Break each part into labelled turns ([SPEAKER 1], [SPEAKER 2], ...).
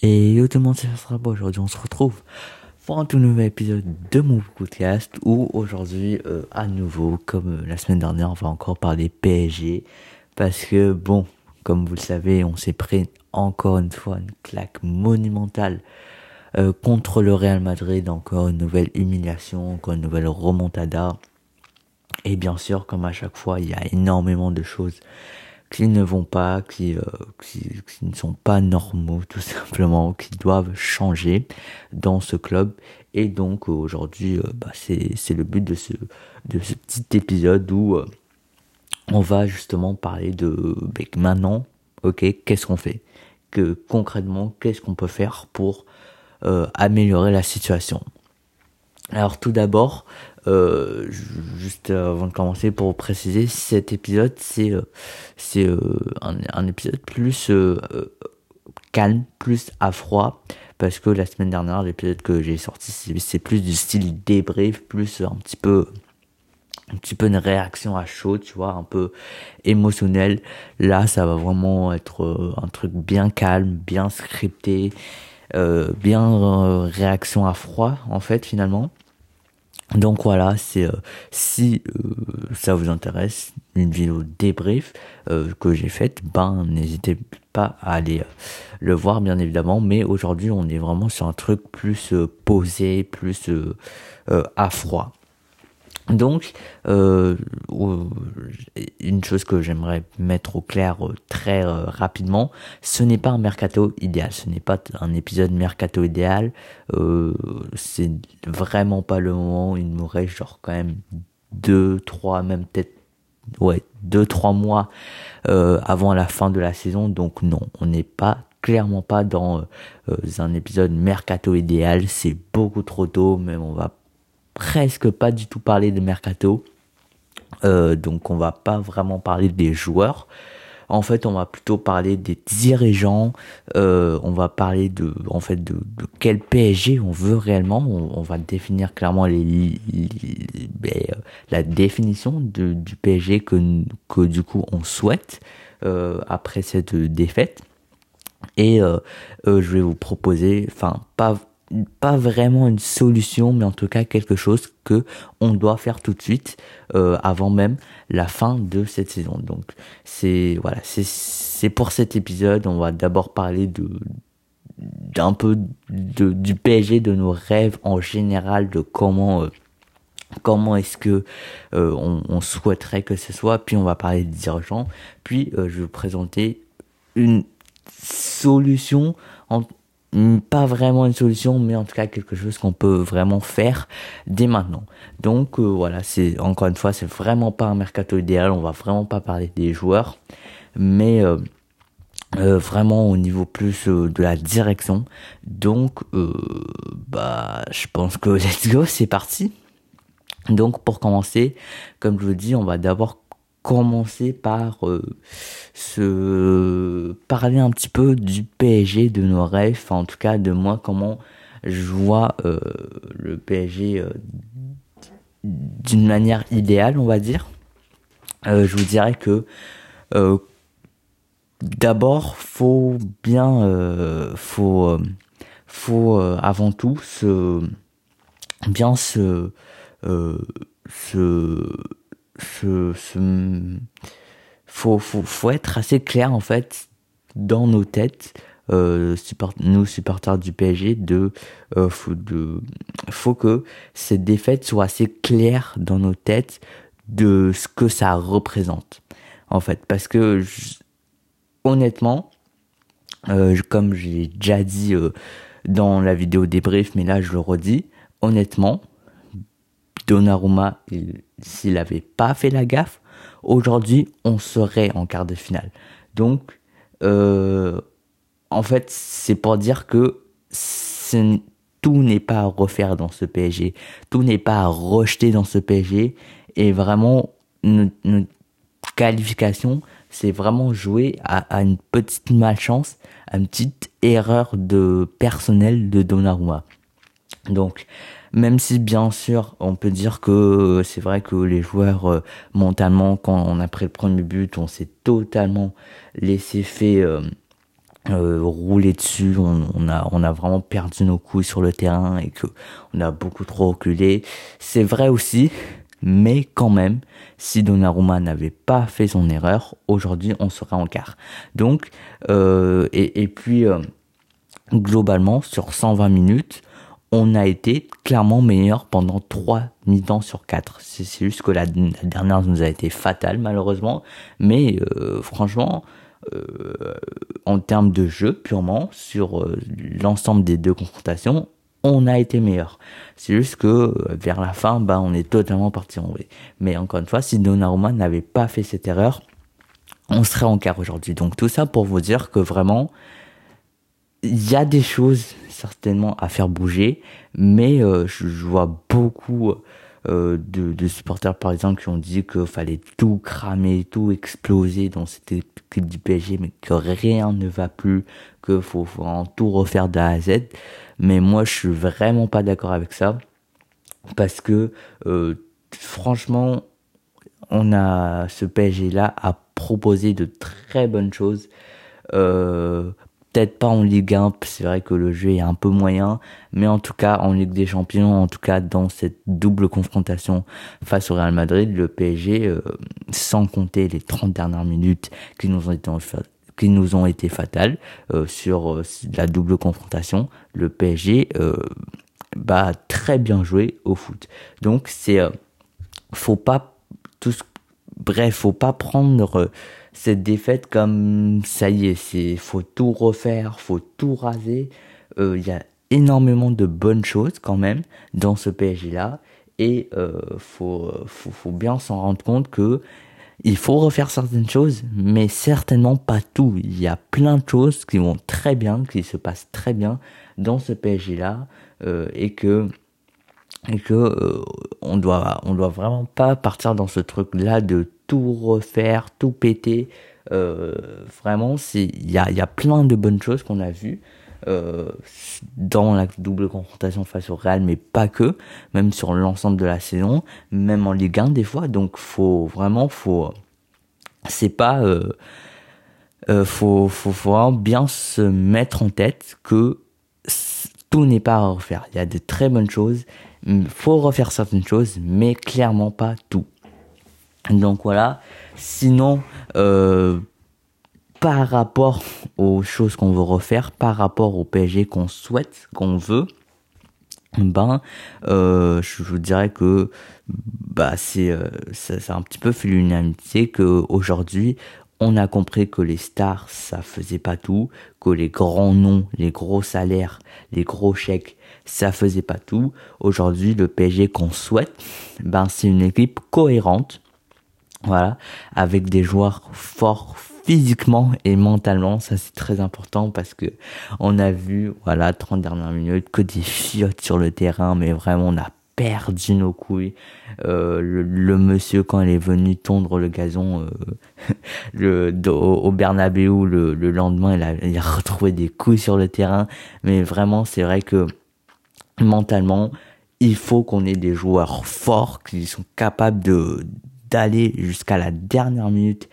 [SPEAKER 1] Et yo tout le monde, c'est sera bon. Aujourd'hui, on se retrouve pour un tout nouvel épisode de mon podcast où aujourd'hui, euh, à nouveau, comme euh, la semaine dernière, on va encore parler PSG parce que bon, comme vous le savez, on s'est pris encore une fois une claque monumentale euh, contre le Real Madrid, encore une nouvelle humiliation, encore une nouvelle remontada. Et bien sûr, comme à chaque fois, il y a énormément de choses qui ne vont pas, qui, euh, qui, qui, ne sont pas normaux tout simplement, qui doivent changer dans ce club. Et donc aujourd'hui, euh, bah, c'est le but de ce, de ce petit épisode où euh, on va justement parler de bah, maintenant, ok, qu'est-ce qu'on fait? Que concrètement, qu'est-ce qu'on peut faire pour améliorer la situation? Alors tout d'abord, euh, juste avant de commencer, pour préciser, cet épisode c'est euh, euh, un, épisode plus calme, plus à froid, parce que la semaine dernière, l'épisode que j'ai sorti, c'est plus du style débrief, plus un petit peu un petit peu une réaction à chaud, tu vois, un peu émotionnel. Là, ça va vraiment être un truc bien calme, bien scripté, bien réaction à froid, en fait, finalement. Donc voilà, c'est euh, si euh, ça vous intéresse, une vidéo débrief euh, que j'ai faite, ben n'hésitez pas à aller le voir bien évidemment. Mais aujourd'hui, on est vraiment sur un truc plus posé, plus à froid. Donc, euh, une chose que j'aimerais mettre au clair très euh, rapidement, ce n'est pas un mercato idéal, ce n'est pas un épisode mercato idéal, euh, c'est vraiment pas le moment, il me reste genre quand même deux, trois, même peut-être ouais deux, trois mois euh, avant la fin de la saison, donc non, on n'est pas clairement pas dans euh, un épisode mercato idéal, c'est beaucoup trop tôt, même on va presque pas du tout parler de mercato. Euh, donc on va pas vraiment parler des joueurs. En fait, on va plutôt parler des dirigeants. Euh, on va parler de, en fait, de, quel PSG on veut réellement. On, va définir clairement les, ben, la définition du PSG que, que du coup on souhaite euh, après cette défaite. Et euh, euh, je vais vous proposer, enfin pas pas vraiment une solution, mais en tout cas quelque chose que on doit faire tout de suite euh, avant même la fin de cette saison. Donc c'est voilà, c'est c'est pour cet épisode, on va d'abord parler de d'un peu de, du PSG, de nos rêves en général, de comment euh, comment est-ce que euh, on, on, souhaiterait que ce soit, puis on va parler des dirigeants, puis je vais vous présenter une solution en, pas vraiment une solution, mais en tout cas quelque chose qu'on peut vraiment faire dès maintenant. Donc euh, voilà, c'est encore une fois, c'est vraiment pas un mercato idéal. On va vraiment pas parler des joueurs, mais euh, euh, vraiment au niveau plus de la direction. Donc bah, je pense que let's go, c'est parti. Donc pour commencer, comme je vous dis, on va d'abord commencer par euh, se parler un petit peu du PSG, de nos rêves, en tout cas de moi, comment je vois euh, le PSG euh, d'une manière idéale, on va dire. Je vous dirais que d'abord, faut bien, faut, faut avant tout se bien se ce, ce, faut, faut, faut être assez clair en fait dans nos têtes euh, support, nous supporters du PSG de euh, faut de faut que cette défaite soit assez claire dans nos têtes de ce que ça représente en fait. Parce que je, honnêtement euh, comme j'ai déjà dit euh, dans la vidéo débrief mais là je le redis honnêtement Donnarumma, s'il n'avait pas fait la gaffe, aujourd'hui, on serait en quart de finale. Donc, euh, en fait, c'est pour dire que tout n'est pas à refaire dans ce PSG. Tout n'est pas à rejeter dans ce PSG. Et vraiment, notre, notre qualification, c'est vraiment jouer à, à, une petite malchance, à une petite erreur de personnel de Donnarumma. Donc, même si bien sûr on peut dire que c'est vrai que les joueurs euh, mentalement quand on a pris le premier but on s'est totalement laissé fait euh, euh, rouler dessus, on, a on a vraiment perdu nos couilles sur le terrain et que on a beaucoup trop reculé. C'est vrai aussi, mais quand même, si Donnarumma n'avait pas fait son erreur, aujourd'hui on serait en quart. Donc euh, et, puis euh, globalement sur 120 minutes, on a été clairement meilleur pendant 3 mi-temps sur 4. C'est juste que la, la, dernière nous a été fatale malheureusement, mais euh, franchement euh, en termes de jeu purement sur euh, l'ensemble des deux confrontations, on a été meilleur. C'est juste que euh, vers la fin, bah, on est totalement parti en vrai. Mais encore une fois, si Donnarumma n'avait pas fait cette erreur, on serait en quart aujourd'hui. Donc tout ça pour vous dire que vraiment, il y a des choses certainement à faire bouger, mais euh, je, je, vois beaucoup euh, de, de, supporters par exemple qui ont dit qu'il fallait tout cramer, tout exploser dans cette équipe du PSG, mais que rien ne va plus, que faut, faut en tout refaire de A à Z. Mais moi, je suis vraiment pas d'accord avec ça parce que euh, franchement, on a ce PSG là a proposé de très bonnes choses. Euh, peut-être pas en Ligue 1, c'est vrai que le jeu est un peu moyen, mais en tout cas en Ligue des Champions, en tout cas dans cette double confrontation face au Real Madrid, le PSG, euh, sans compter les 30 dernières minutes qui nous ont été fatales euh, sur euh, la double confrontation, le PSG bah très bien joué au foot. Donc c'est faut pas tout bref, faut pas prendre cette défaite comme ça y est, c'est faut tout refaire, faut tout raser. Il euh, y a énormément de bonnes choses quand même dans ce PSG là et euh, faut, faut faut bien s'en rendre compte que il faut refaire certaines choses, mais certainement pas tout. Il y a plein de choses qui vont très bien, qui se passent très bien dans ce PSG là, euh, et que et que euh, on doit on doit vraiment pas partir dans ce truc là de tout refaire, tout péter. Euh, vraiment, il y a, plein de bonnes choses qu'on a vues. Euh, dans la double confrontation face au Real, mais pas que, même sur l'ensemble de la saison, même en Ligue 1 des fois. Donc faut vraiment, faut, c'est pas, euh, faut, bien se mettre en tête que tout n'est pas à refaire. Il y a de très bonnes choses, faut refaire certaines choses, mais clairement pas tout. Donc voilà. Sinon, euh, par rapport aux choses qu'on veut refaire, par rapport au PSG qu'on souhaite, qu'on veut, ben, euh, je vous dirais que bah c'est euh, un petit peu fait l'unanimité que aujourd'hui on a compris que les stars ça faisait pas tout, que les grands noms, les gros salaires, les gros chèques ça faisait pas tout. Aujourd'hui le PSG qu'on souhaite, ben c'est une équipe cohérente voilà, avec des joueurs forts physiquement et mentalement, ça c'est très important parce que on a vu, voilà, 30 dernières minutes, que des fiottes sur le terrain, mais vraiment on a perdu nos couilles. Euh, le, monsieur quand il est venu tondre le gazon euh, le, au, Bernabeu le, le lendemain, il a, il a retrouvé des couilles sur le terrain, mais vraiment c'est vrai que mentalement, il faut qu'on ait des joueurs forts qui sont capables de d'aller jusqu'à la dernière minute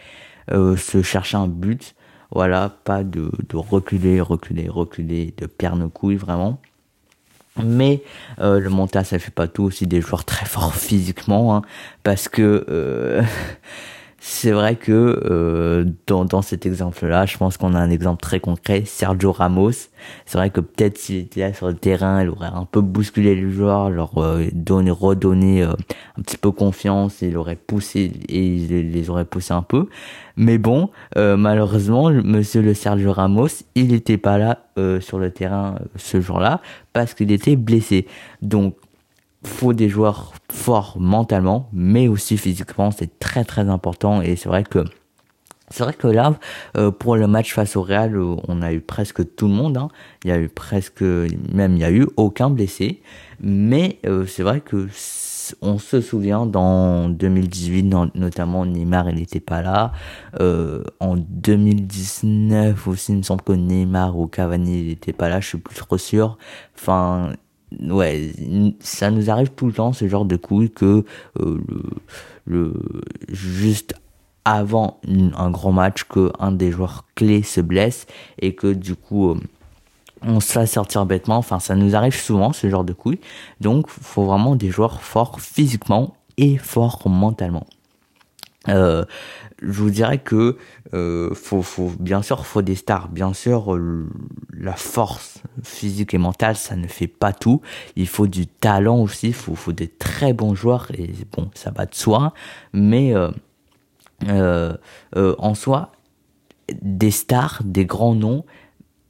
[SPEAKER 1] euh, se chercher un but. Voilà, pas de, reculer, reculer, reculer, de perdre nos couilles vraiment. Mais euh, le montage ça fait pas tout aussi des joueurs très forts physiquement, hein, parce que euh, c'est vrai que euh, dans, dans cet exemple-là, je pense qu'on a un exemple très concret, Sergio Ramos. C'est vrai que peut-être s'il était là sur le terrain, il aurait un peu bousculé les joueurs, leur euh, donné, redonné euh, un petit peu confiance, il aurait poussé et il les aurait poussés un peu. Mais bon, euh, malheureusement, Monsieur le Sergio Ramos, il n'était pas là sur le terrain ce jour-là parce qu'il était blessé. Donc faut des joueurs forts mentalement, mais aussi physiquement, c'est très très important et c'est vrai que c'est vrai que là, euh, pour le match face au Real, euh, on a eu presque tout le monde. Hein. Il y a eu presque, même il y a eu aucun blessé. Mais euh, c'est vrai que on se souvient dans 2018, notamment Neymar, il n'était pas là. en 2019 aussi, il me semble que Neymar ou Cavani, il n'était pas là. Je suis plus trop sûr. Enfin, ouais, ça nous arrive tout le temps ce genre de couilles que euh, le, juste avant un grand match que un des joueurs clés se blesse et que du coup euh, on se fait sortir bêtement. Enfin, ça nous arrive souvent ce genre de couilles. Donc, faut vraiment des joueurs forts physiquement et forts mentalement. Euh, je vous dirais que euh, faut, faut, bien sûr, faut des stars. Bien sûr, la force physique et mentale, ça ne fait pas tout. Il faut du talent aussi. Faut, faut des très bons joueurs. Et bon, ça va de soi. Mais euh, euh, euh en soi, des stars, des grands noms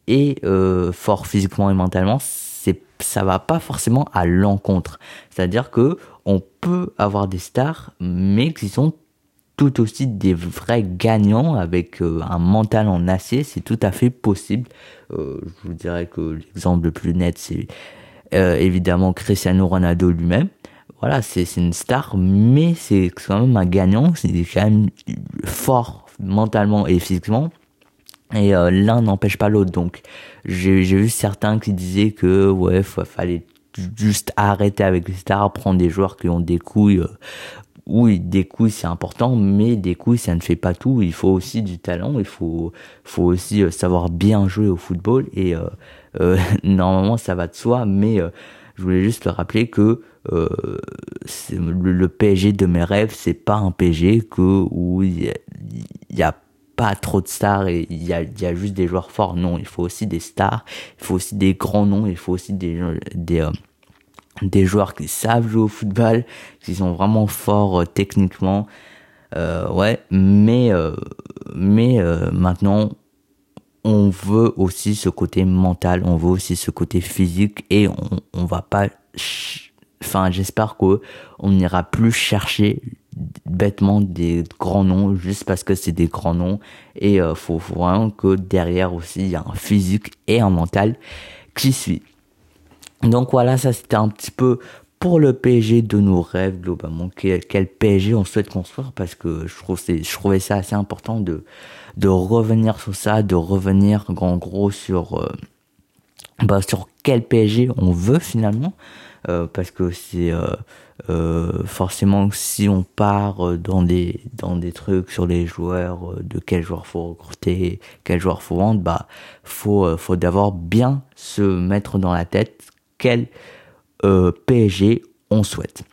[SPEAKER 1] et euh, forts physiquement et mentalement, c'est ça va pas forcément à l'encontre. C'est-à-dire que on peut avoir des stars, mais qui sont tout aussi des vrais gagnants avec euh, un mental en acier, c'est tout à fait possible. Euh, je vous dirais que l'exemple le plus net, c'est euh, évidemment Cristiano Ronaldo lui-même. Voilà, c'est une star, mais c'est quand même un gagnant, c'est quand même fort mentalement et physiquement. Et l'un n'empêche pas l'autre. Donc, j'ai vu certains qui disaient que ouais, fallait juste arrêter avec les stars, prendre des joueurs qui ont des couilles oui, des couilles c'est important, mais des couilles ça ne fait pas tout. Il faut aussi du talent, il faut, faut aussi euh, savoir bien jouer au football et euh, euh, normalement ça va de soi. Mais je voulais juste rappeler que le, le, PSG de mes rêves, c'est pas un PSG que où il y, a, pas trop de stars et il y a, y a juste des joueurs forts. Non, il faut aussi des stars, il faut aussi des grands noms, il faut aussi des des des joueurs qui savent jouer au football, qui sont vraiment forts euh, techniquement. Euh, ouais, mais euh, mais maintenant on veut aussi ce côté mental, on veut aussi ce côté physique et on on va pas enfin j'espère que on n'ira plus chercher bêtement des grands noms juste parce que c'est des grands noms et faut, faut vraiment que derrière aussi il y a un physique et un mental qui suit. Donc voilà, ça c'était un petit peu pour le PSG de nos rêves globalement. Quel, quel PSG on souhaite construire parce que je, trouve je trouvais ça assez important de, de revenir sur ça, de revenir en gros sur, euh, bah, sur quel PSG on veut finalement. Euh, parce que c'est euh, forcément si on part dans des dans des trucs sur les joueurs de quel joueur faut recruter quel joueur faut vendre bah faut faut d'abord bien se mettre dans la tête quel euh, PSG on souhaite.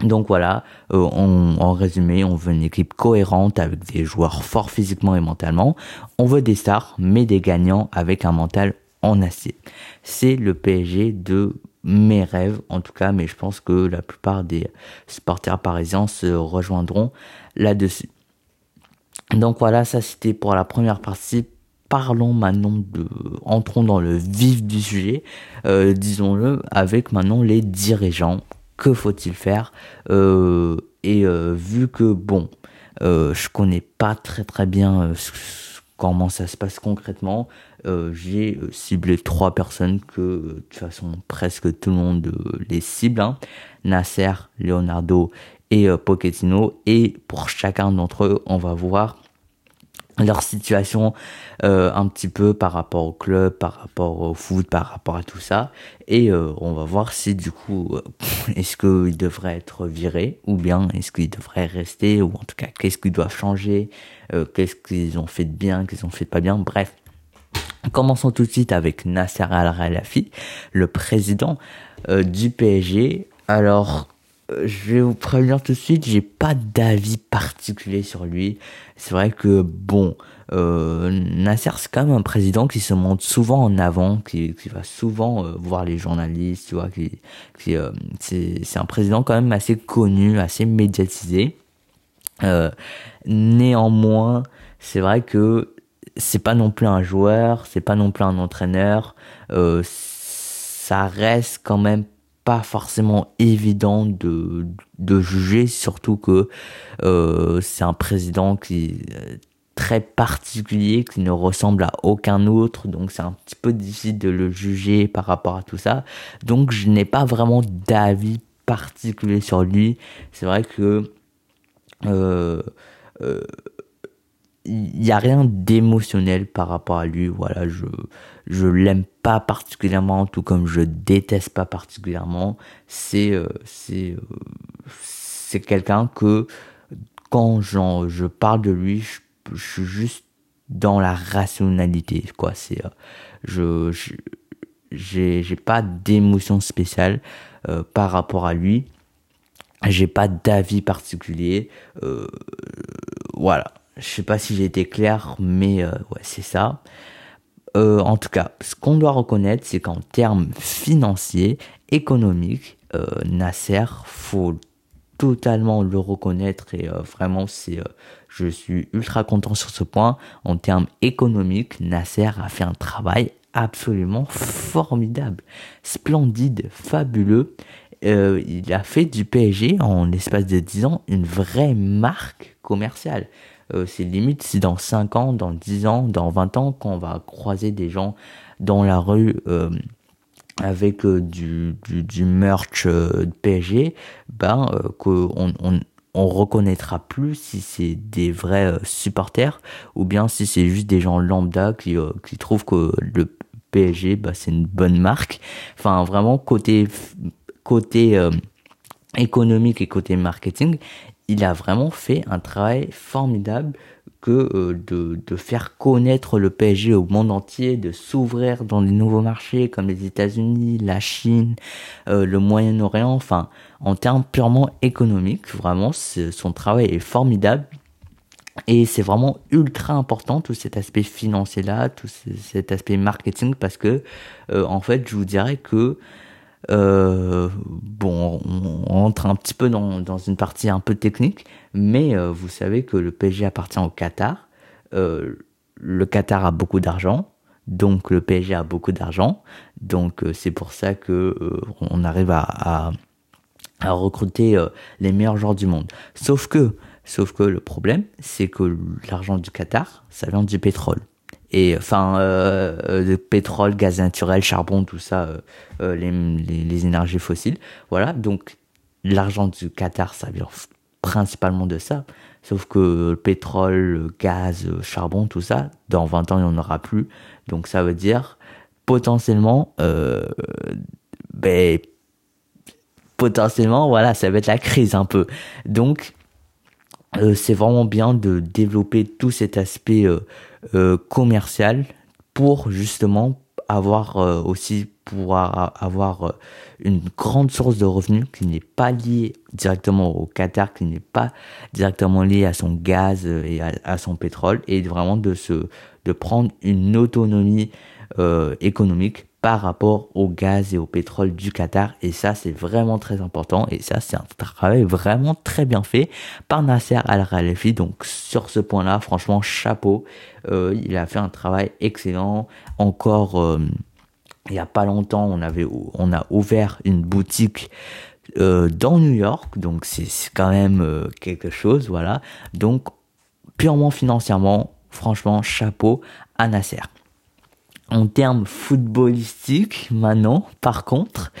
[SPEAKER 1] Donc voilà, euh, en résumé, on veut une équipe cohérente avec des joueurs forts physiquement et mentalement. On veut des stars, mais des gagnants avec un mental en acier. C'est le PSG de mes rêves, en tout cas, mais je pense que la plupart des supporters parisiens se rejoindront là-dessus. Donc voilà, ça c'était pour la première partie parlons maintenant de, entrons dans le vif du sujet, euh, disons-le, avec maintenant les dirigeants. Que faut-il faire euh, Et euh, vu que bon, je connais pas très très bien comment ça se passe concrètement, j'ai ciblé trois personnes que de toute façon presque tout le monde les cible. Hein. Nasser, Leonardo et Pochettino. Et pour chacun d'entre eux, on va voir leur situation euh, un petit peu par rapport au club, par rapport au foot, par rapport à tout ça. Et euh, on va voir si du coup, euh, est-ce qu'ils devraient être virés ou bien est-ce qu'ils devraient rester ou en tout cas qu'est-ce qu'ils doivent changer, qu'est-ce qu'ils ont fait de bien, qu'ils ont fait de pas bien. Bref, commençons tout de suite avec Nasser Al-Khelaifi, le président du PSG. Alors euh, je vais vous prévenir tout de suite, j'ai pas d'avis particulier sur lui. C'est vrai que bon, euh, Nasser c'est quand même un président qui se montre souvent en avant, qui, qui va souvent euh, voir les journalistes, tu vois, qui, qui euh, c'est un président quand même assez connu, assez médiatisé. néanmoins, c'est vrai que c'est pas non plus un joueur, c'est pas non plus un entraîneur. ça reste quand même pas forcément évident de, de juger, surtout que euh, c'est un président qui est très particulier, qui ne ressemble à aucun autre, donc c'est un petit peu difficile de le juger par rapport à tout ça. Donc je n'ai pas vraiment d'avis particulier sur lui. C'est vrai que euh, euh, il y a rien d'émotionnel par rapport à lui. Voilà, je je l'aime pas particulièrement, tout comme je déteste pas particulièrement. C'est euh, c'est euh, c'est quelqu'un que quand je parle de lui, je, suis juste dans la rationalité, quoi. C'est, euh, je, je j'ai, j'ai pas d'émotion spéciale par rapport à lui. J'ai pas d'avis particulier. Voilà. Je sais pas si j'ai été clair, mais euh, c'est ça. Euh, en tout cas, ce qu'on doit reconnaître, c'est qu'en termes financiers, économiques, euh, Nasser, faut totalement le reconnaître et euh, vraiment c'est, je suis ultra content sur ce point. En termes économiques, Nasser a fait un travail absolument formidable, splendide, fabuleux. Il a fait du PSG en l'espace de 10 ans une vraie marque commerciale. Euh, c'est limite si dans 5 ans, dans 10 ans, dans 20 ans, quand on va croiser des gens dans la rue euh, avec euh, du, du, du, merch PSG, ben qu'on on, on reconnaîtra plus si c'est des vrais supporters ou bien si c'est juste des gens lambda qui, qui trouvent que le PSG bah, c'est une bonne marque. Enfin vraiment côté côté économique et côté marketing, il a vraiment fait un travail formidable que euh, de, faire connaître le PSG au monde entier, de s'ouvrir dans des nouveaux marchés comme les États-Unis, la Chine, euh, le Moyen-Orient, enfin en termes purement économiques, vraiment son travail est formidable. Et c'est vraiment ultra important tout cet aspect financier là, tout cet aspect marketing parce que euh, en fait je vous dirais que euh, bon, on entre un petit peu dans, dans une partie un peu technique, mais euh, vous savez que le PSG appartient au Qatar. Euh, le Qatar a beaucoup d'argent, donc le PSG a beaucoup d'argent, donc euh, c'est pour ça que on arrive à, à, à recruter les meilleurs joueurs du monde. Sauf que, sauf que le problème, c'est que l'argent du Qatar, ça vient du pétrole et enfin euh, euh pétrole, gaz naturel, charbon, tout ça, euh, les, les, énergies fossiles. Voilà, donc l'argent du Qatar, ça vient principalement de ça. Sauf que le pétrole, le gaz, charbon, tout ça, dans 20 ans, il n'y en aura plus. Donc ça veut dire potentiellement, euh, ben, potentiellement, voilà, ça va être la crise un peu. Donc, c'est vraiment bien de développer tout cet aspect euh, euh, commercial pour justement avoir aussi pouvoir avoir une grande source de revenus qui n'est pas liée directement au Qatar, qui n'est pas directement liée à son gaz et à, son pétrole, et vraiment de se de prendre une autonomie économique par rapport au gaz et au pétrole du Qatar. Et ça, c'est vraiment très important. Et ça, c'est un travail vraiment très bien fait par Nasser Al-Khalafi. Donc, sur ce point-là, franchement, chapeau. Euh, il a fait un travail excellent. Encore, euh, il y a pas longtemps, on avait, on a ouvert une boutique euh, dans New York. Donc, c'est quand même quelque chose, voilà. Donc, purement financièrement, franchement, chapeau à Nasser en termes footballistiques maintenant par contre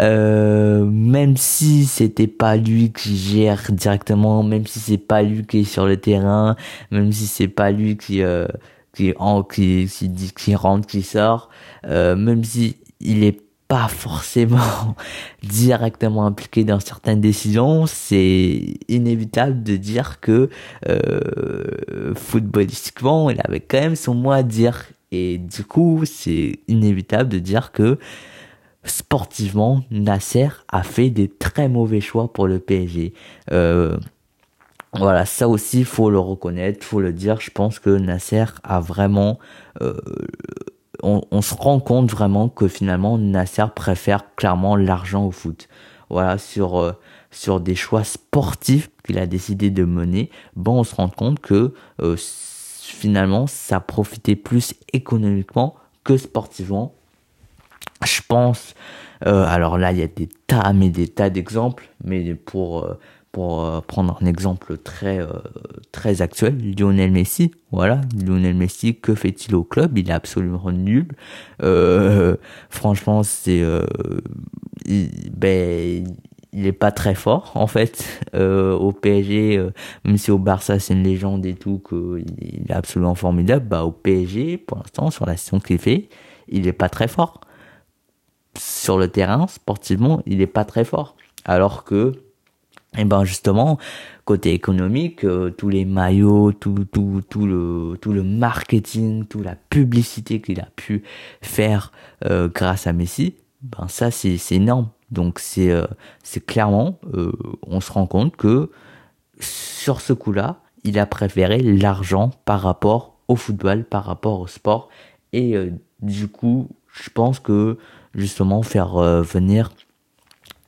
[SPEAKER 1] euh, même si c'était pas lui qui gère directement même si c'est pas lui qui est sur le terrain même si c'est pas lui qui euh, qui, en, qui, qui, qui rentre qui sort euh, même si il est pas forcément directement impliqué dans certaines décisions, c'est inévitable de dire que euh, footballistiquement, il avait quand même son mot à dire. Et du coup, c'est inévitable de dire que sportivement, Nasser a fait des très mauvais choix pour le PSG. Euh, voilà, ça aussi, faut le reconnaître, faut le dire. Je pense que Nasser a vraiment, euh, on, se rend compte vraiment que finalement Nasser préfère clairement l'argent au foot. Voilà, sur euh, sur des choix sportifs qu'il a décidé de mener, bon, on se rend compte que finalement, ça profitait plus économiquement que sportivement. Je pense, euh, alors là, il y a des tas, mais des tas d'exemples, mais pour euh, pour euh, prendre un exemple très très actuel, Lionel Messi, voilà, Lionel Messi, que fait-il au club? Il est absolument nul. Franchement, c'est ben il est pas très fort en fait. Euh, au PSG euh, même si au Barça c'est une légende et tout qu'il est absolument formidable bah au PSG pour l'instant sur la saison qu'il fait il est pas très fort. Sur le terrain sportivement il est pas très fort. Alors que et ben justement côté économique euh, tous les maillots tout tout tout le tout le marketing toute la publicité qu'il a pu faire euh, grâce à Messi ben ça c'est c'est énorme donc c'est euh, clairement on se rend compte que sur ce coup-là il a préféré l'argent par rapport au football par rapport au sport et du coup je pense que justement faire venir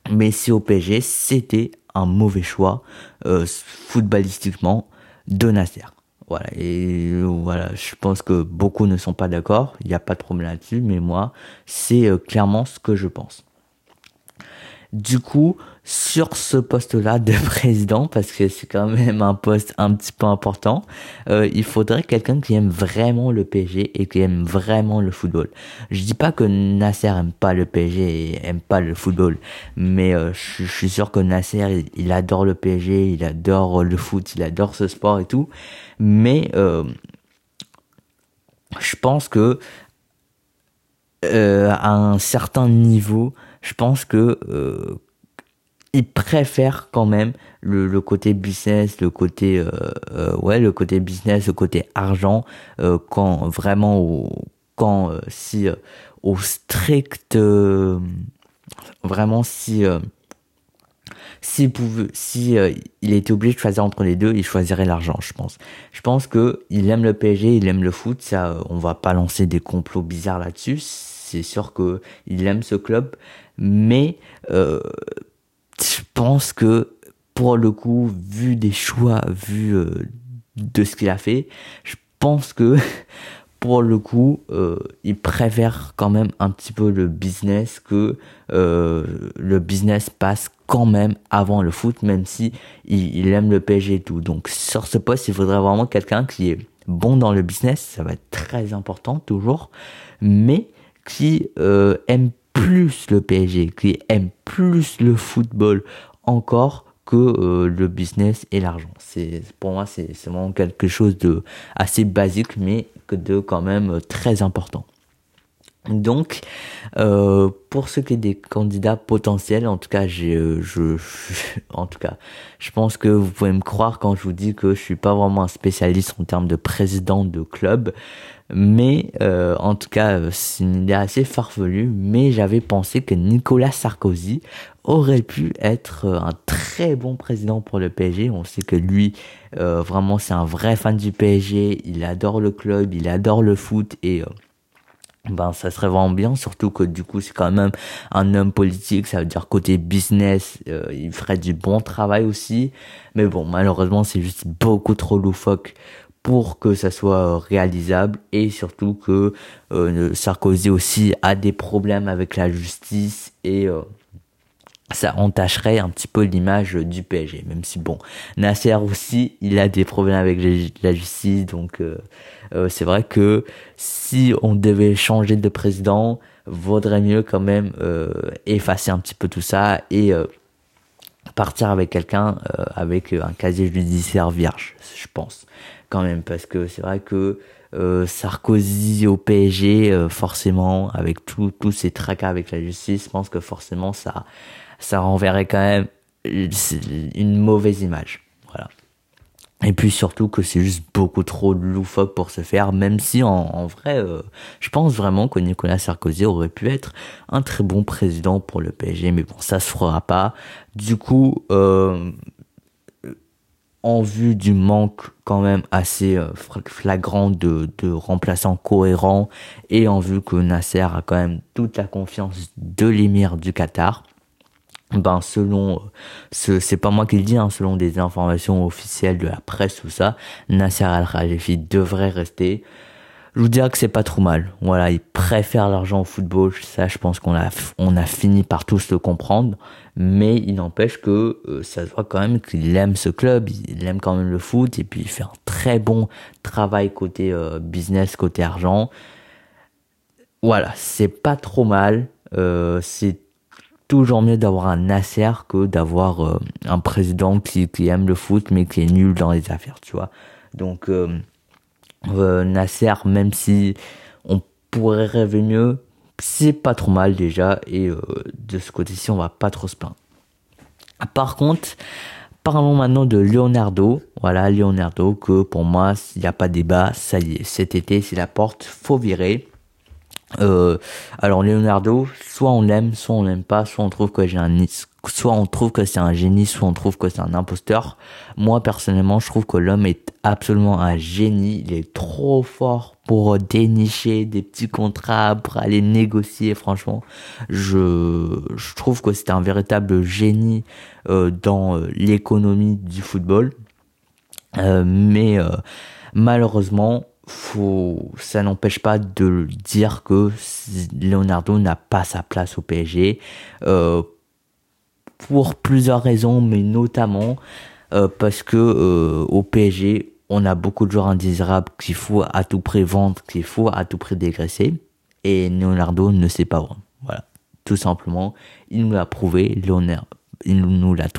[SPEAKER 1] Messi au PSG c'était un mauvais choix euh, footballistiquement de Nasser. Voilà, et voilà, je pense que beaucoup ne sont pas d'accord, il n'y a pas de problème là-dessus, mais moi, c'est euh, clairement ce que je pense. Du coup, sur ce poste-là de président, parce que c'est quand même un poste un petit peu important, euh, il faudrait quelqu'un qui aime vraiment le PSG et qui aime vraiment le football. Je dis pas que Nasser aime pas le PSG et aime pas le football, mais euh, je, suis sûr que Nasser, il, adore le PSG, il adore le foot, il adore ce sport et tout, mais euh, je pense que à un certain niveau, je pense que euh, il préfère quand même le, côté business, le côté euh, euh, ouais, le côté business, le côté argent euh, quand vraiment au, quand si au strict vraiment si s'il pouvait si il était obligé de choisir entre les deux, il choisirait l'argent, je pense. Je pense que il aime le PSG, il aime le foot, ça on va pas lancer des complots bizarres là-dessus. C'est sûr que il aime ce club, mais euh, je pense que pour le coup, vu des choix, vu euh, de ce qu'il a fait, je pense que pour le coup, euh, il préfère quand même un petit peu le business que le business passe quand même avant le foot, même si il, il, aime le PSG et tout. Donc sur ce poste, il faudrait vraiment quelqu'un qui est bon dans le business, ça va être très important toujours, mais qui euh, aime plus le PSG, qui aime plus le football encore que euh, le business et l'argent. C'est pour moi c'est vraiment quelque chose de assez basique mais que de quand même très important. Donc, euh, pour ce qui est des candidats potentiels, en tout cas, euh, je, je, en tout cas, je pense que vous pouvez me croire quand je vous dis que je suis pas vraiment un spécialiste en termes de président de club, mais euh, en tout cas, c'est une idée assez farfelue. Mais j'avais pensé que Nicolas Sarkozy aurait pu être un très bon président pour le PSG. On sait que lui, euh, vraiment, c'est un vrai fan du PSG. Il adore le club, il adore le foot et euh, ben ça serait vraiment bien surtout que du coup c'est quand même un homme politique ça veut dire côté business euh, il ferait du bon travail aussi. Mais bon malheureusement c'est juste beaucoup trop loufoque pour que ça soit réalisable et surtout que euh, Sarkozy aussi a des problèmes avec la justice et euh, ça entacherait un petit peu l'image du PSG, même si bon, Nasser aussi, il a des problèmes avec la justice, donc euh, euh, c'est vrai que si on devait changer de président, vaudrait mieux quand même euh, effacer un petit peu tout ça et partir avec quelqu'un avec un casier judiciaire vierge, je pense, quand même, parce que c'est vrai que Sarkozy au PSG, forcément, avec tous ces tracas avec la justice, je pense que forcément ça ça renverrait quand même une mauvaise image. Voilà. Et puis surtout que c'est juste beaucoup trop loufoque pour se faire, même si en, vrai, euh, je pense vraiment que Nicolas Sarkozy aurait pu être un très bon président pour le PSG, mais bon, ça se fera pas. Du coup, euh, en vue du manque quand même assez euh, flagrant de, de remplaçants cohérents et en vue que Nasser a quand même toute la confiance de l'émir du Qatar, ben selon ce c'est pas moi qui le dis hein, selon des informations officielles de la presse tout ça Nasser Al Khelaifi devrait rester. Je vous dirais que c'est pas trop mal. Voilà il préfère l'argent au football ça je pense qu'on a on a fini par tous le comprendre. Mais il n'empêche que euh, ça se voit quand même qu'il aime ce club il aime quand même le foot et puis il fait un très bon travail côté euh, business côté argent. Voilà c'est pas trop mal. Euh, c'est toujours mieux d'avoir un Nasser que d'avoir euh, un président qui, aime le foot mais qui est nul dans les affaires, tu vois. Donc euh, euh, Nasser, même si on pourrait rêver mieux, c'est pas trop mal déjà et de ce côté-ci on va pas trop se plaindre. Par contre, parlons maintenant de Leonardo. Voilà, Leonardo, que pour moi, il n'y a pas débat, ça y est, cet été, c'est la porte, faut virer. Euh, alors Leonardo, soit on l'aime, soit on l'aime pas, soit on trouve que j'ai un soit on trouve que c'est un génie, soit on trouve que c'est un imposteur. Moi personnellement, je trouve que l'homme est absolument un génie. Il est trop fort pour dénicher des petits contrats, pour aller négocier. Franchement, je, je trouve que c'est un véritable génie euh, dans euh, l'économie du football. Mais malheureusement, faut, ça n'empêche pas de dire que Leonardo n'a pas sa place au PSG euh, pour plusieurs raisons, mais notamment euh, parce que euh, au PSG, on a beaucoup de joueurs indésirables qu'il faut à tout prix vendre, qu'il faut à tout prix dégraisser, et Leonardo ne sait pas vendre. Voilà, tout simplement, il nous l'a prouvé, Leonardo, il nous l'a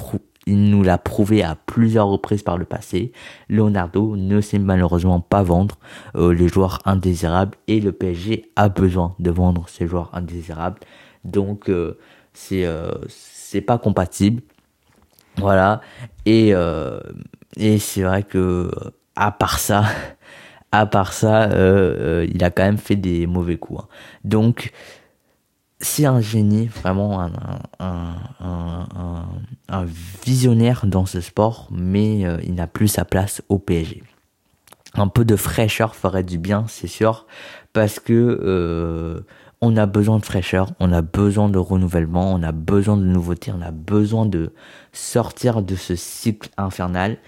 [SPEAKER 1] il nous l'a prouvé à plusieurs reprises par le passé. Leonardo ne sait malheureusement pas vendre euh, les joueurs indésirables et le PSG a besoin de vendre ces joueurs indésirables. Donc euh, c'est euh, c'est pas compatible. Voilà. Et euh, et c'est vrai que à part ça, à part ça, il a quand même fait des mauvais coups. Hein. Donc c'est un génie, vraiment un, visionnaire dans ce sport, mais euh, il n'a plus sa place au PSG. Un peu de fraîcheur ferait du bien, c'est sûr, parce que euh, on a besoin de fraîcheur, on a besoin de renouvellement, on a besoin de nouveautés, on a besoin de sortir de ce cycle infernal.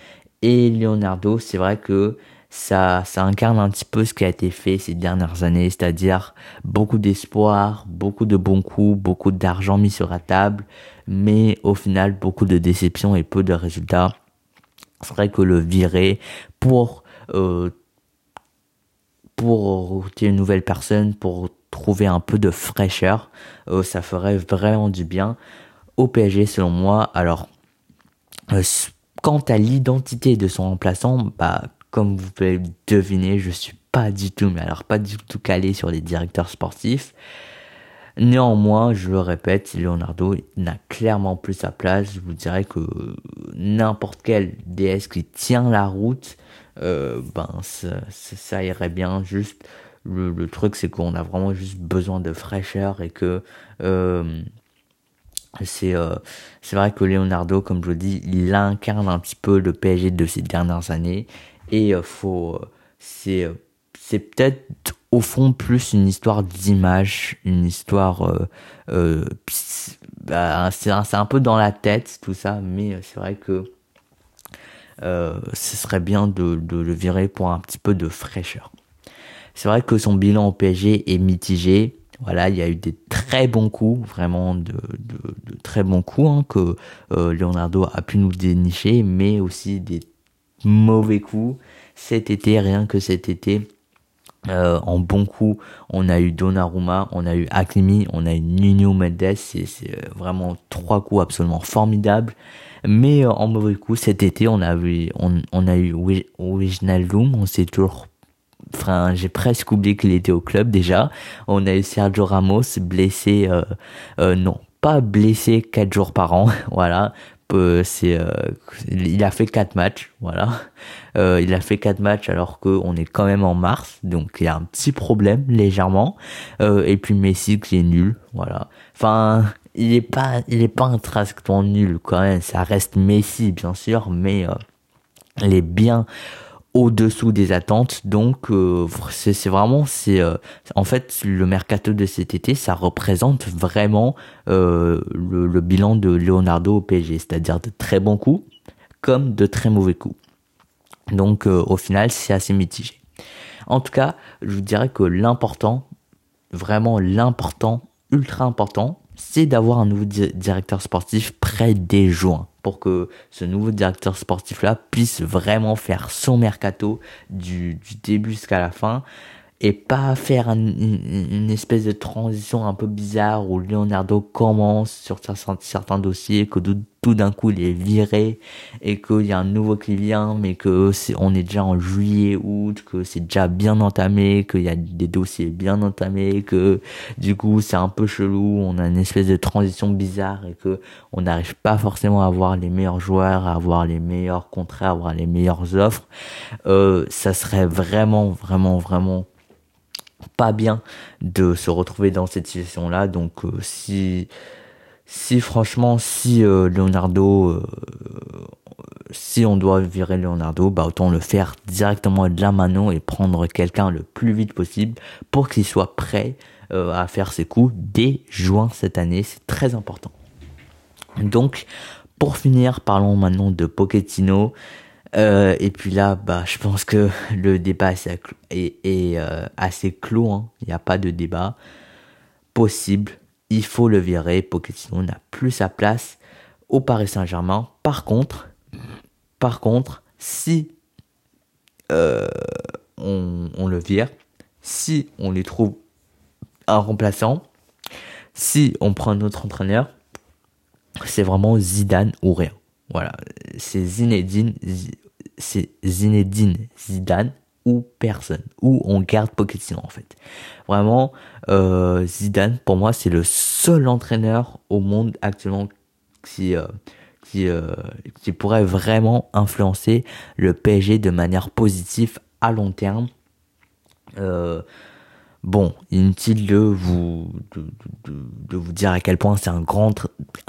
[SPEAKER 1] Et Leonardo, c'est vrai que ça, ça incarne un petit peu ce qui a été fait ces dernières années, c'est-à-dire beaucoup d'espoir, beaucoup de bons coups, beaucoup d'argent mis sur la table, mais au final beaucoup de déceptions et peu de résultats. C'est vrai que le virer pour euh, pour recruter une nouvelle personne, pour trouver un peu de fraîcheur, euh, ça ferait vraiment du bien au PSG selon moi. Alors euh, quant à l'identité de son remplaçant, bah comme vous pouvez deviner, je suis pas du tout, mais alors pas du tout calé sur les directeurs sportifs. Néanmoins, je le répète, Leonardo n'a clairement plus sa place. Je vous dirais que n'importe quel DS qui tient la route, euh, ben ça, irait bien. Juste le, le truc, c'est qu'on a vraiment juste besoin de fraîcheur et que euh, c'est euh, c'est vrai que Leonardo, comme je vous dis, il incarne un petit peu le PSG de ces dernières années et euh, faut euh, c'est euh, c'est peut-être au fond plus une histoire d'image, une histoire bah, c'est un, peu dans la tête tout ça, mais c'est vrai que ce serait bien de, le virer pour un petit peu de fraîcheur. C'est vrai que son bilan au PSG est mitigé. Voilà, il y a eu des très bons coups, vraiment de, très bons coups hein, que Leonardo a pu nous dénicher, mais aussi des mauvais coups. Cet été, rien que cet été, euh, en bon coup, on a eu Donnarumma, on a eu Hakimi, on a eu Nuno Mendes, c'est vraiment trois coups absolument formidables. Mais euh, en mauvais coup, cet été, on a eu, on, on a eu Wijnaldum, on s'est toujours enfin j'ai presque oublié qu'il était au club déjà on a eu Sergio Ramos blessé euh, euh, non pas blessé quatre jours par an voilà c'est euh, il a fait quatre matchs voilà. Euh, il a fait quatre matchs alors que on est quand même en mars donc il y a un petit problème légèrement. Euh, et puis Messi qui est nul voilà. Enfin il est pas il est pas intrinsèquement nul quand même ça reste Messi bien sûr mais euh, il est bien au-dessous des attentes. Donc euh, c'est vraiment c'est euh, en fait le mercato de cet été ça représente vraiment euh, le, le, bilan de Leonardo au PSG, c'est-à-dire de très bons coups comme de très mauvais coups. Donc au final c'est assez mitigé. En tout cas, je vous dirais que l'important, vraiment l'important, ultra important, c'est d'avoir un nouveau directeur sportif près des juin pour que ce nouveau directeur sportif là puisse vraiment faire son mercato du, du début jusqu'à la fin et pas faire une, espèce de transition un peu bizarre où Leonardo commence sur certains, dossiers, que tout, d'un coup il est viré et qu'il y a un nouveau qui vient, mais que c'est, on est déjà en juillet, août, que c'est déjà bien entamé, qu'il y a des dossiers bien entamés, que du coup c'est un peu chelou, on a une espèce de transition bizarre et que on n'arrive pas forcément à avoir les meilleurs joueurs, à avoir les meilleurs contrats, à avoir les meilleures offres. Euh, ça serait vraiment, vraiment, vraiment pas bien de se retrouver dans cette situation là donc euh, si si franchement si euh, Leonardo euh, si on doit virer Leonardo bah autant le faire directement de la mano et prendre quelqu'un le plus vite possible pour qu'il soit prêt à faire ses coups dès juin cette année. C'est très important. Donc pour finir parlons maintenant de Pochettino euh, et puis là, bah, je pense que le débat est, est, euh, assez clos. Hein. Il n'y a pas de débat possible. Il faut le virer. Pochettino n'a plus sa place au Paris Saint-Germain. Par contre, par contre, si euh, on, on, le vire, si on lui trouve un remplaçant, si on prend un autre entraîneur, c'est vraiment Zidane ou rien. Voilà, c'est Zinedine, c'est Zinedine Zidane ou personne, ou on garde Pochettino en fait. Vraiment, euh, Zidane pour moi c'est le seul entraîneur au monde actuellement qui euh, qui, euh, qui pourrait vraiment influencer le PSG de manière positive à long terme. bon, inutile de vous de, de, vous dire à quel point c'est un grand,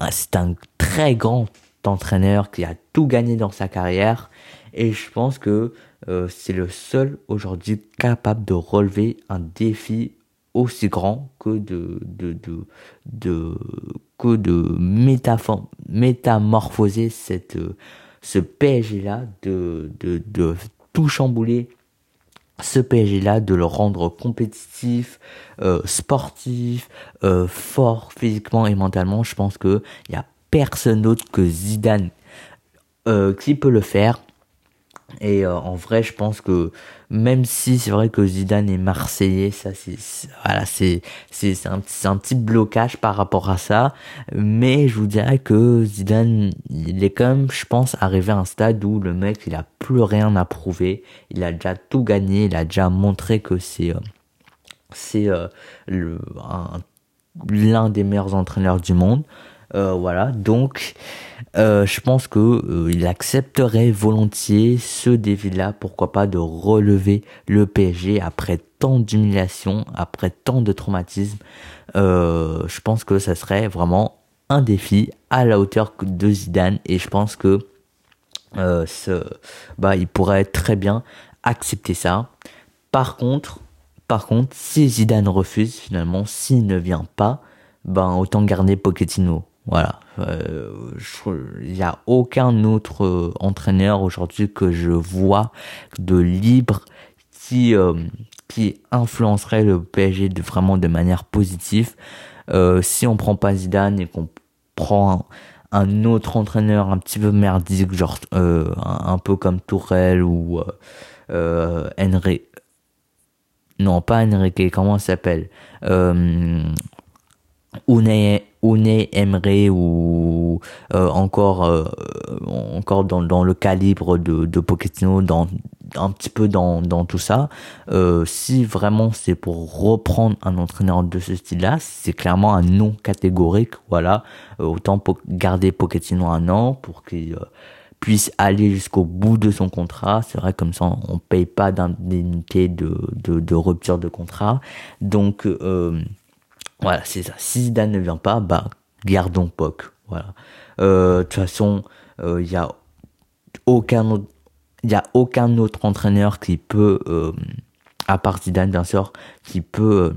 [SPEAKER 1] c'est un très grand entraîneur qui a tout gagné dans sa carrière. Et je pense que euh, c'est le seul aujourd'hui capable de relever un défi aussi grand que de, de, de, que de métamorphoser cette, ce PSG là, de, de, de tout chambouler ce PSG là, de le rendre compétitif, euh, sportif, euh, fort physiquement et mentalement. Je pense que il y a personne d'autre que Zidane euh, qui peut le faire? Et euh, en vrai, je pense que même si c'est vrai que Zidane est marseillais, ça c'est voilà, c'est c'est un, un petit blocage par rapport à ça, mais je vous dirais que Zidane, il est quand même, je pense, arrivé à un stade où le mec, il a plus rien à prouver, il a déjà tout gagné, il a déjà montré que c'est euh, l'un des meilleurs entraîneurs du monde. Euh, voilà, donc euh, je pense que euh, il accepterait volontiers ce défi-là, pourquoi pas de relever le PSG après tant d'humiliation, après tant de traumatisme. je pense que ça serait vraiment un défi à la hauteur de Zidane et je pense que ce, bah, il pourrait très bien accepter ça. Par contre, par contre, si Zidane refuse finalement, s'il ne vient pas, ben autant garder Pochettino. Voilà. Euh, il n'y a aucun autre euh, entraîneur aujourd'hui que je vois de libre qui euh, influencerait le PSG de vraiment de manière positive. si on prend pas Zidane et qu'on prend un, autre entraîneur un petit peu merdique, genre un, peu comme Tourelle ou Henry, non pas Enrique, comment s'appelle? Unai, Unai ou euh, encore euh, encore dans, dans le calibre de, de Pochettino dans un petit peu dans, dans tout ça euh, si vraiment c'est pour reprendre un entraîneur de ce style-là c'est clairement un non catégorique voilà autant pour garder Pochettino un an pour qu'il puisse aller jusqu'au bout de son contrat. C'est vrai comme ça on paye pas d'indemnité de, de, de rupture de contrat. Donc euh, voilà, c'est ça. Si Zidane ne vient pas, bah gardons Poc. Voilà. Euh, de toute façon, il euh, y a aucun autre, a aucun autre entraîneur qui peut, euh, à part Zidane bien sûr, qui peut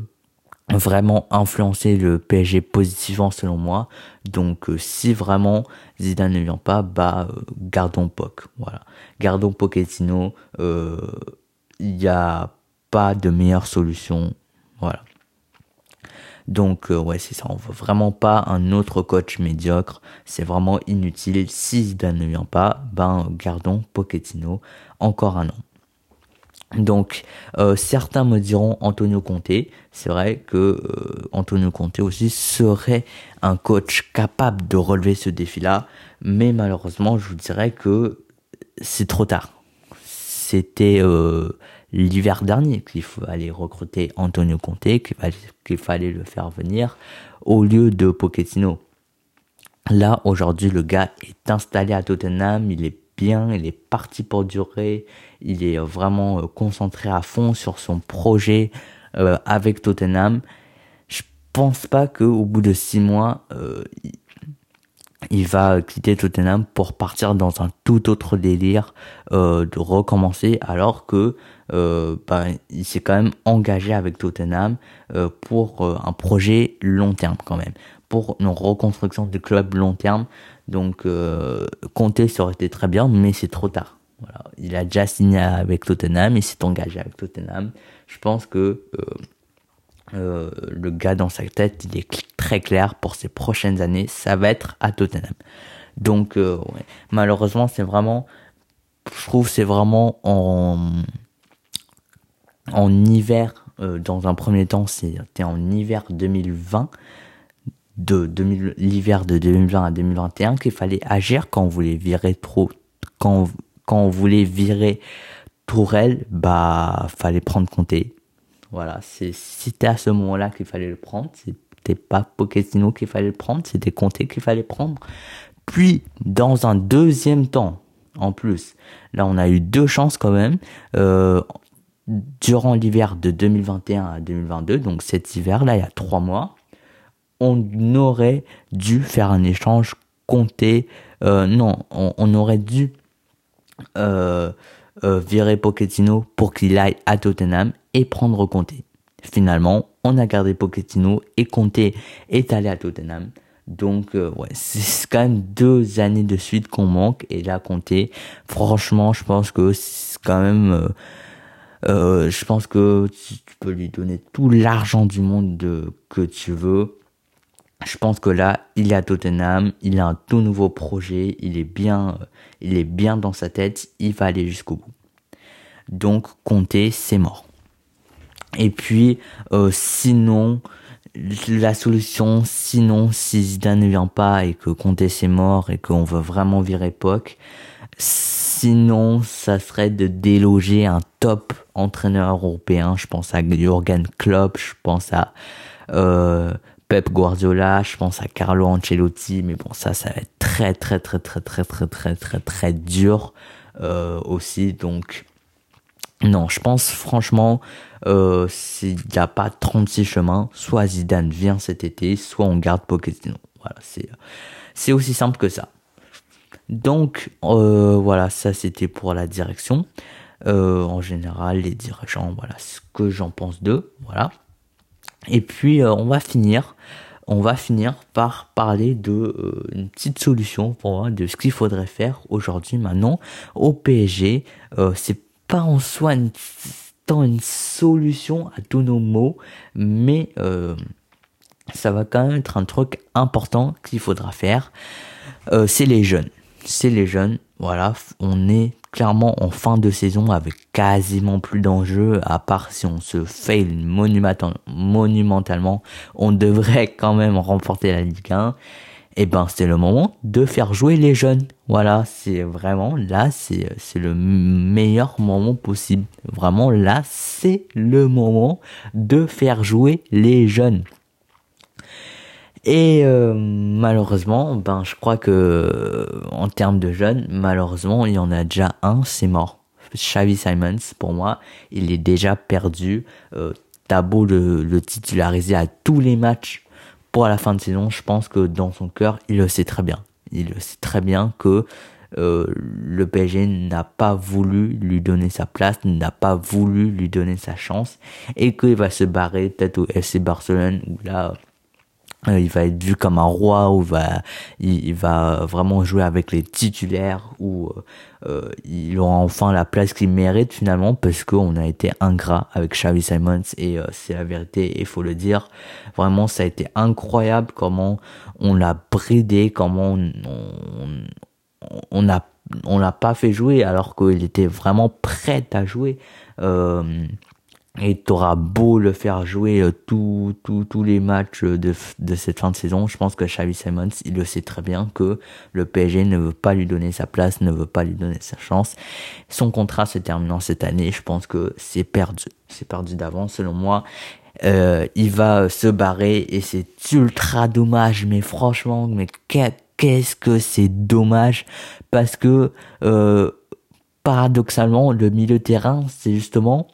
[SPEAKER 1] euh, vraiment influencer le PSG positivement selon moi. Donc si vraiment Zidane ne vient pas, bah gardons Poc. Voilà. Gardons Pochettino. Il n'y a pas de meilleure solution. Voilà. Donc euh, ouais, c'est ça, on veut vraiment pas un autre coach médiocre, c'est vraiment inutile. Si Zidane ne vient pas, ben gardons Pochettino encore un an. Donc euh, certains me diront Antonio Conte. C'est vrai que euh, Antonio Conte aussi serait un coach capable de relever ce défi-là, mais malheureusement je vous dirais que c'est trop tard. C'était l'hiver dernier qu'il fallait recruter Antonio Conte, qu'il fallait, le faire venir au lieu de Pochettino. Là aujourd'hui le gars est installé à Tottenham, il est bien, il est parti pour durer, il est vraiment euh, concentré à fond sur son projet euh, avec Tottenham. Je pense pas qu'au bout de six mois, euh, il va quitter Tottenham pour partir dans un tout autre délire, de recommencer, alors que ben, il s'est quand même engagé avec Tottenham pour un projet long terme quand même, pour une reconstruction du club long terme. Donc, euh, compter ça aurait été très bien, mais c'est trop tard. Voilà. Il a déjà signé avec Tottenham, il s'est engagé avec Tottenham. Je pense que euh, euh, le gars dans sa tête, il est très clair pour ses prochaines années, ça va être à Tottenham. Donc, malheureusement, c'est vraiment, je trouve, c'est vraiment en en hiver. dans un premier temps, c'était en hiver 2020 de l'hiver de 2020 à 2021 qu'il fallait agir quand on voulait virer trop quand quand on voulait virer Tourelle bah fallait prendre Comté voilà c'était à ce moment-là qu'il fallait le prendre. C'était pas Pochettino qu'il fallait le prendre c'était Comté qu'il fallait prendre. Puis dans un deuxième temps en plus là on a eu deux chances quand même. Euh, durant l'hiver de 2021 à 2022 donc cet hiver là il y a trois mois on aurait dû faire un échange compté. Euh, non, on, aurait dû euh, euh, virer Pochettino pour qu'il aille à Tottenham et prendre Conte. Finalement, on a gardé Pochettino et Conte est allé à Tottenham. Donc ouais, c'est quand même deux années de suite qu'on manque et là Conte, franchement, je pense que c'est quand même je pense que tu, peux lui donner tout l'argent du monde de, que tu veux je pense que là, il est à Tottenham, il a un tout nouveau projet, il est bien, euh, il est bien dans sa tête, il va aller jusqu'au bout. Donc, compter, c'est mort. Et puis, euh, sinon, la solution, sinon, si Zidane ne vient pas et que Conte c'est mort et qu'on veut vraiment virer époque, sinon, ça serait de déloger un top entraîneur européen. Je pense à Jurgen Klopp, je pense à euh, Pep Guardiola, je pense à Carlo Ancelotti, mais bon ça ça va être très très très très très très très très très dur euh, aussi. Donc non je pense franchement euh, s'il n'y a pas 36 chemins soit Zidane vient cet été soit on garde Pochettino. Voilà c'est c'est aussi simple que ça donc euh, voilà ça c'était pour la direction en général les dirigeants voilà ce que j'en pense d'eux voilà et puis euh, on va finir, on va finir par parler de euh, une petite solution pour moi de ce qu'il faudrait faire aujourd'hui maintenant au PSG. Euh, c'est pas en soi une, tant une solution à tous nos maux, mais ça va quand même être un truc important qu'il faudra faire. c'est les jeunes, c'est les jeunes. Voilà, on est clairement en fin de saison avec quasiment plus d'enjeux, à part si on se fail monumentalement, on devrait quand même remporter la Ligue 1. Et eh ben c'est le moment de faire jouer les jeunes. Voilà, c'est vraiment là, c'est c'est le meilleur moment possible. Vraiment là, c'est le moment de faire jouer les jeunes. Et euh, malheureusement, ben je crois que en termes de jeunes, malheureusement, il y en a déjà un, c'est mort. Xavi Simons, pour moi, il est déjà perdu. Euh, T'as le, le titulariser à tous les matchs pour la fin de saison, je pense que dans son cœur, il le sait très bien. Il le sait très bien que euh, le PSG n'a pas voulu lui donner sa place, n'a pas voulu lui donner sa chance, et qu'il va se barrer peut-être au FC Barcelone, où là, euh, il va être vu comme un roi ou va il, va vraiment jouer avec les titulaires ou euh, euh, il aura enfin la place qu'il mérite finalement parce qu'on a été ingrat avec Xavi Simons et c'est la vérité il faut le dire. Vraiment ça a été incroyable comment on l'a bridé comment on, on, on a on l'a pas fait jouer alors qu'il était vraiment prêt à jouer. Euh, et t'auras beau le faire jouer euh, tous tous les matchs de, de cette fin de saison, je pense que Xavi Simons, il le sait très bien que le PSG ne veut pas lui donner sa place, ne veut pas lui donner sa chance. Son contrat se terminant cette année, je pense que c'est perdu. C'est perdu d'avance selon moi. Euh, il va se barrer et c'est ultra dommage, mais franchement, mais qu'est-ce que c'est dommage? Parce que euh, paradoxalement, le milieu terrain, c'est justement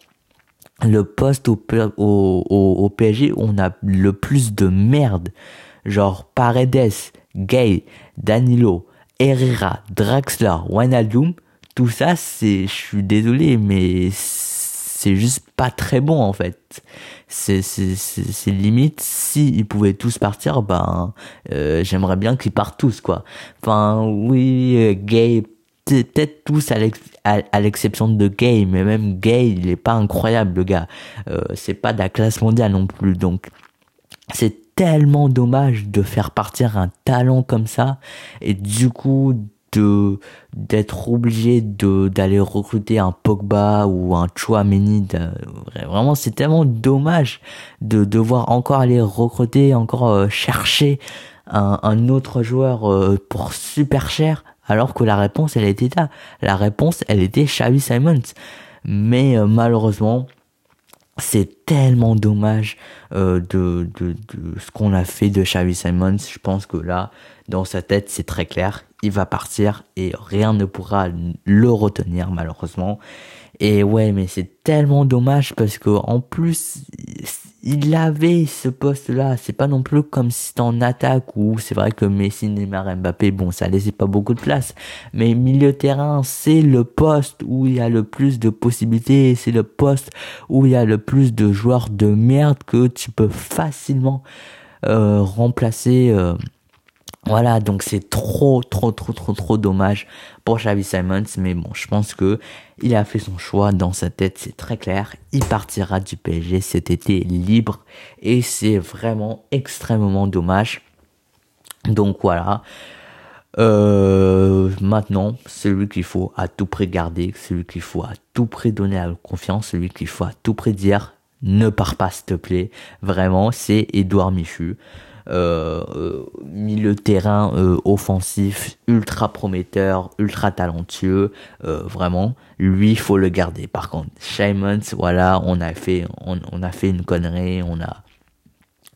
[SPEAKER 1] le poste au, au, au, PSG où on a le plus de merde. Genre Paredes, Gay, Danilo, Herrera, Draxler, Wijnaldum, tout ça, c'est, je suis désolé, mais c'est juste pas très bon en fait. C'est c'est limite si ils pouvaient tous partir, ben euh, j'aimerais bien qu'ils partent tous quoi. Enfin oui, Gay peut-être tous à l'exception de Gay, mais même Gay, il est pas incroyable le gars. Euh, c'est pas de la classe mondiale non plus, donc c'est tellement dommage de faire partir un talent comme ça et du coup de d'être obligé de d'aller recruter un Pogba ou un Chouameni vraiment c'est tellement dommage de devoir encore aller recruter encore euh, chercher un, autre joueur euh, pour super cher alors que la réponse elle était là. La réponse elle était Xavi Simons. Mais euh, malheureusement, c'est tellement dommage euh, de, de, ce qu'on a fait de Xavi Simons. Je pense que là, dans sa tête, c'est très clair. Il va partir et rien ne pourra le retenir malheureusement. Et ouais, mais c'est tellement dommage parce que en plus, il avait ce poste-là. C'est pas non plus comme si c'était en attaque où c'est vrai que Messi, Neymar, Mbappé, bon, ça laissait pas beaucoup de place. Mais milieu terrain, c'est le poste où il y a le plus de possibilités. C'est le poste où il y a le plus de joueurs de merde que tu peux facilement euh, remplacer. Euh, voilà, donc c'est trop, trop, trop, trop, trop dommage pour Xavi Simons, mais bon, je pense que il a fait son choix dans sa tête, c'est très clair. Il partira du PSG cet été libre et c'est vraiment extrêmement dommage. Donc voilà. Euh, maintenant, celui qu'il faut à tout prix garder, celui qu'il faut à tout prix donner la confiance, celui qu'il faut à tout prix dire ne pars pas s'il te plaît. Vraiment, c'est Edouard Michu euh, euh, milieu terrain euh, offensif ultra prometteur, ultra talentueux, vraiment. Lui, faut le garder. Par contre, Simons, voilà, on a fait, on, a fait une connerie, on a,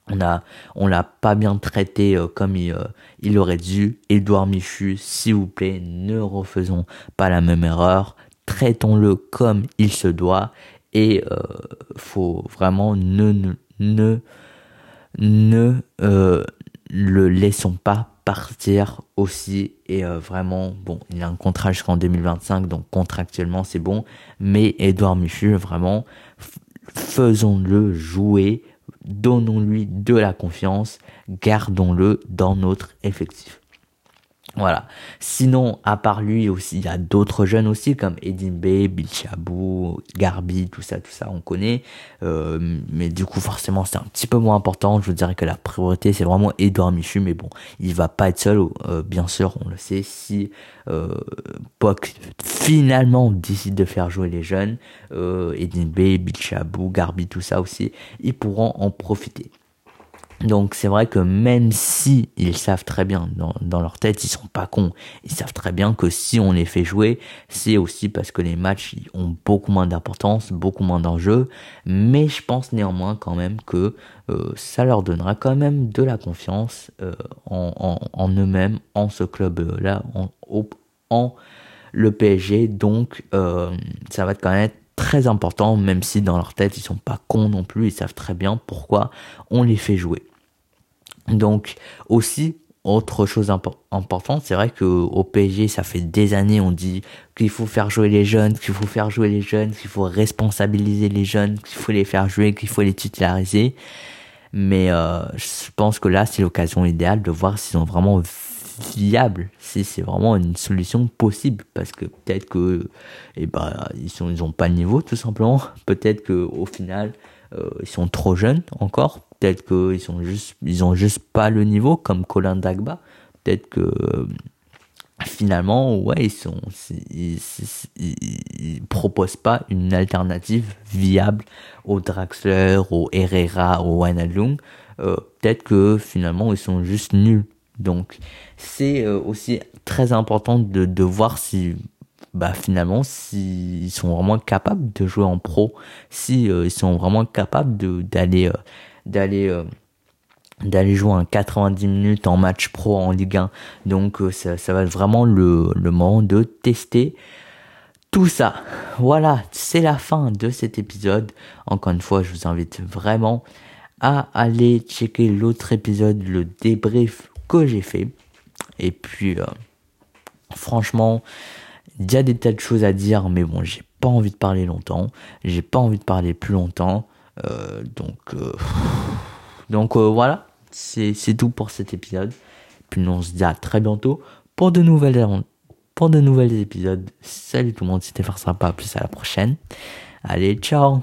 [SPEAKER 1] on a, on l'a pas bien traité comme il, il aurait dû. Edouard Michu, s'il vous plaît, ne refaisons pas la même erreur. Traitons-le comme il se doit et faut vraiment ne, ne ne euh, le laissons pas partir aussi. Et euh, vraiment bon il a un contrat jusqu'en 2025 donc contractuellement c'est bon. Mais Edouard Michu vraiment faisons-le jouer. Donnons-lui de la confiance. Gardons-le dans notre effectif voilà. Sinon, à part lui aussi, il y a d'autres jeunes aussi comme Edin Bey, Bichabou, Garbi, tout ça, tout ça, on connaît. Euh, mais du coup, forcément, c'est un petit peu moins important. Je vous dirais que la priorité, c'est vraiment Edouard Michu. Mais bon, il va pas être seul, euh, bien sûr, on le sait. Si euh, finalement décide de faire jouer les jeunes, euh, Edin Bey, Bichabou, Garbi, tout ça aussi, ils pourront en profiter. Donc c'est vrai que même si ils savent très bien dans, dans, leur tête, ils sont pas cons, ils savent très bien que si on les fait jouer, c'est aussi parce que les matchs ont beaucoup moins d'importance, beaucoup moins d'enjeux. Mais je pense néanmoins quand même que euh, ça leur donnera quand même de la confiance euh, en, en, eux-mêmes, en ce club-là, en, en, le PSG. Donc euh, ça va être quand même très important, même si dans leur tête ils sont pas cons non plus, ils savent très bien pourquoi on les fait jouer. Donc aussi, autre chose importante, c'est vrai que au PSG, ça fait des années, on dit qu'il faut faire jouer les jeunes, qu'il faut faire jouer les jeunes, qu'il faut responsabiliser les jeunes, qu'il faut les faire jouer, qu'il faut les titulariser. Mais euh, je pense que là, c'est l'occasion idéale de voir s'ils sont vraiment viables, si c'est vraiment une solution possible, parce que peut-être que, eh ben, ils sont, ont pas le niveau, tout simplement. Peut-être que au final, euh, ils sont trop jeunes encore Peut-être qu'ils sont juste, ils ont juste pas le niveau comme Colin Dagba. Peut-être que finalement, ouais, ils sont, ils, proposent pas une alternative viable au Draxler, au Herrera, au Wijnaldum. Euh, peut-être que finalement ils sont juste nuls. Donc c'est euh, aussi très important de, voir si bah finalement s'ils sont vraiment capables de jouer en pro, si euh, ils sont vraiment capables d'aller euh, d'aller d'aller jouer un 90 minutes en match pro en Ligue 1. Donc ça, ça va être vraiment le, le moment de tester tout ça. Voilà, c'est la fin de cet épisode. Encore une fois, je vous invite vraiment à aller checker l'autre épisode, le débrief que j'ai fait. Et puis, euh, franchement, il y a des tas de choses à dire, mais bon, j'ai pas envie de parler longtemps. J'ai pas envie de parler plus longtemps. Euh, donc, euh, donc voilà, c'est tout pour cet épisode. Puis nous, on se dit à très bientôt pour de nouvelles pour de nouvelles épisodes. Salut tout le monde, c'était Farce Pas, plus à la prochaine. Allez, ciao